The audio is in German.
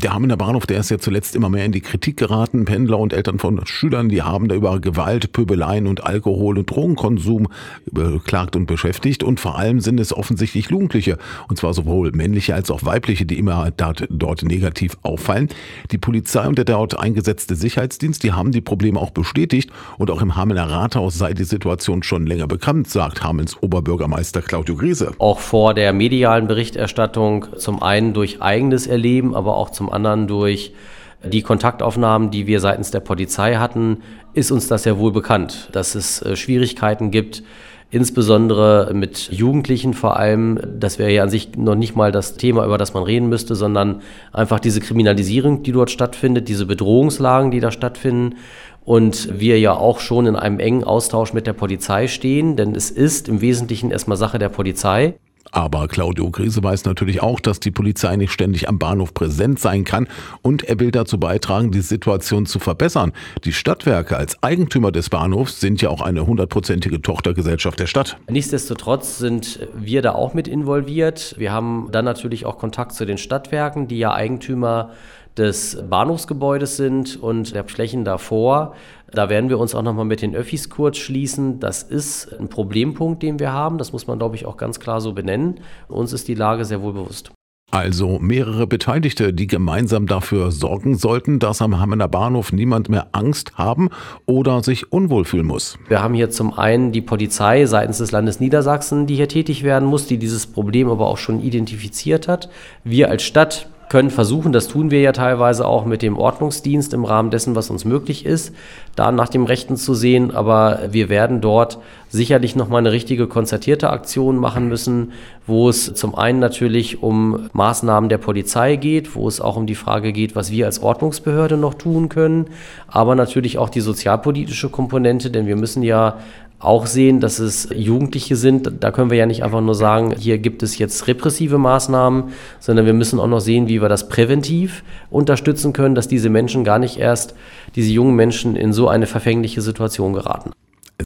Der Hamener Bahnhof, der ist ja zuletzt immer mehr in die Kritik geraten. Pendler und Eltern von Schülern, die haben da über Gewalt, Pöbeleien und Alkohol- und Drogenkonsum beklagt und beschäftigt. Und vor allem sind es offensichtlich Jugendliche, und zwar sowohl männliche als auch weibliche, die immer dort, negativ auffallen. Die Polizei und der dort eingesetzte Sicherheitsdienst, die haben die Probleme auch bestätigt. Und auch im Hamener Rathaus sei die Situation schon länger bekannt, sagt Hamens Oberbürgermeister Claudio Griese. Auch vor der medialen Berichterstattung zum einen durch eigenes Erleben, aber auch zum anderen durch die Kontaktaufnahmen, die wir seitens der Polizei hatten, ist uns das ja wohl bekannt, dass es äh, Schwierigkeiten gibt, insbesondere mit Jugendlichen vor allem. Das wäre ja an sich noch nicht mal das Thema, über das man reden müsste, sondern einfach diese Kriminalisierung, die dort stattfindet, diese Bedrohungslagen, die da stattfinden. Und wir ja auch schon in einem engen Austausch mit der Polizei stehen, denn es ist im Wesentlichen erstmal Sache der Polizei. Aber Claudio Krise weiß natürlich auch, dass die Polizei nicht ständig am Bahnhof präsent sein kann und er will dazu beitragen, die Situation zu verbessern. Die Stadtwerke als Eigentümer des Bahnhofs sind ja auch eine hundertprozentige Tochtergesellschaft der Stadt. Nichtsdestotrotz sind wir da auch mit involviert. Wir haben dann natürlich auch Kontakt zu den Stadtwerken, die ja Eigentümer des Bahnhofsgebäudes sind und der Flächen davor. Da werden wir uns auch nochmal mit den Öffis kurz schließen. Das ist ein Problempunkt, den wir haben. Das muss man, glaube ich, auch ganz klar so benennen. Uns ist die Lage sehr wohl bewusst. Also mehrere Beteiligte, die gemeinsam dafür sorgen sollten, dass am Hammener Bahnhof niemand mehr Angst haben oder sich unwohl fühlen muss. Wir haben hier zum einen die Polizei seitens des Landes Niedersachsen, die hier tätig werden muss, die dieses Problem aber auch schon identifiziert hat. Wir als Stadt können versuchen, das tun wir ja teilweise auch mit dem Ordnungsdienst im Rahmen dessen, was uns möglich ist, da nach dem Rechten zu sehen. Aber wir werden dort sicherlich nochmal eine richtige konzertierte Aktion machen müssen, wo es zum einen natürlich um Maßnahmen der Polizei geht, wo es auch um die Frage geht, was wir als Ordnungsbehörde noch tun können, aber natürlich auch die sozialpolitische Komponente, denn wir müssen ja auch sehen, dass es Jugendliche sind. Da können wir ja nicht einfach nur sagen, hier gibt es jetzt repressive Maßnahmen, sondern wir müssen auch noch sehen, wie wir das präventiv unterstützen können, dass diese Menschen gar nicht erst, diese jungen Menschen in so eine verfängliche Situation geraten.